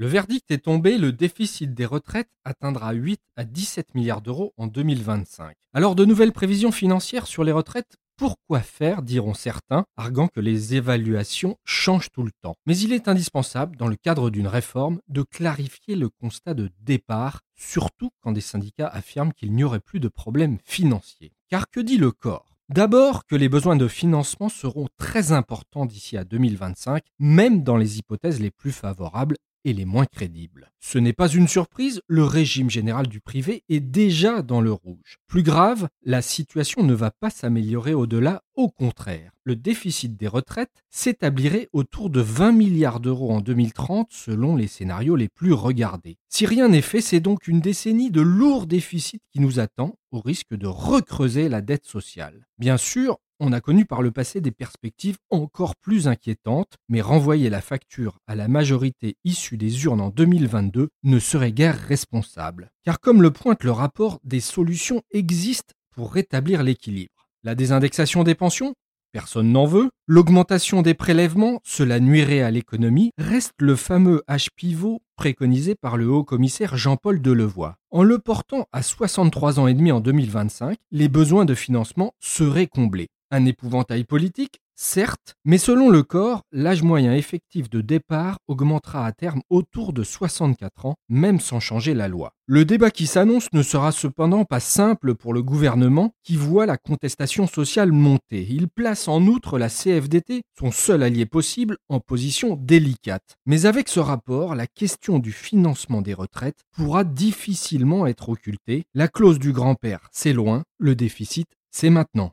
Le verdict est tombé, le déficit des retraites atteindra 8 à 17 milliards d'euros en 2025. Alors de nouvelles prévisions financières sur les retraites? Pourquoi faire, diront certains, arguant que les évaluations changent tout le temps. Mais il est indispensable, dans le cadre d'une réforme, de clarifier le constat de départ, surtout quand des syndicats affirment qu'il n'y aurait plus de problèmes financiers. Car que dit le corps? D'abord que les besoins de financement seront très importants d'ici à 2025, même dans les hypothèses les plus favorables et les moins crédibles. Ce n'est pas une surprise, le régime général du privé est déjà dans le rouge. Plus grave, la situation ne va pas s'améliorer au-delà, au contraire. Le déficit des retraites s'établirait autour de 20 milliards d'euros en 2030 selon les scénarios les plus regardés. Si rien n'est fait, c'est donc une décennie de lourds déficits qui nous attend, au risque de recreuser la dette sociale. Bien sûr, on a connu par le passé des perspectives encore plus inquiétantes, mais renvoyer la facture à la majorité issue des urnes en 2022 ne serait guère responsable. Car comme le pointe le rapport, des solutions existent pour rétablir l'équilibre. La désindexation des pensions? Personne n'en veut. L'augmentation des prélèvements, cela nuirait à l'économie, reste le fameux H pivot préconisé par le haut commissaire Jean-Paul Delevoye. En le portant à 63 ans et demi en 2025, les besoins de financement seraient comblés. Un épouvantail politique, certes, mais selon le corps, l'âge moyen effectif de départ augmentera à terme autour de 64 ans, même sans changer la loi. Le débat qui s'annonce ne sera cependant pas simple pour le gouvernement qui voit la contestation sociale monter. Il place en outre la CFDT, son seul allié possible, en position délicate. Mais avec ce rapport, la question du financement des retraites pourra difficilement être occultée. La clause du grand-père, c'est loin, le déficit, c'est maintenant.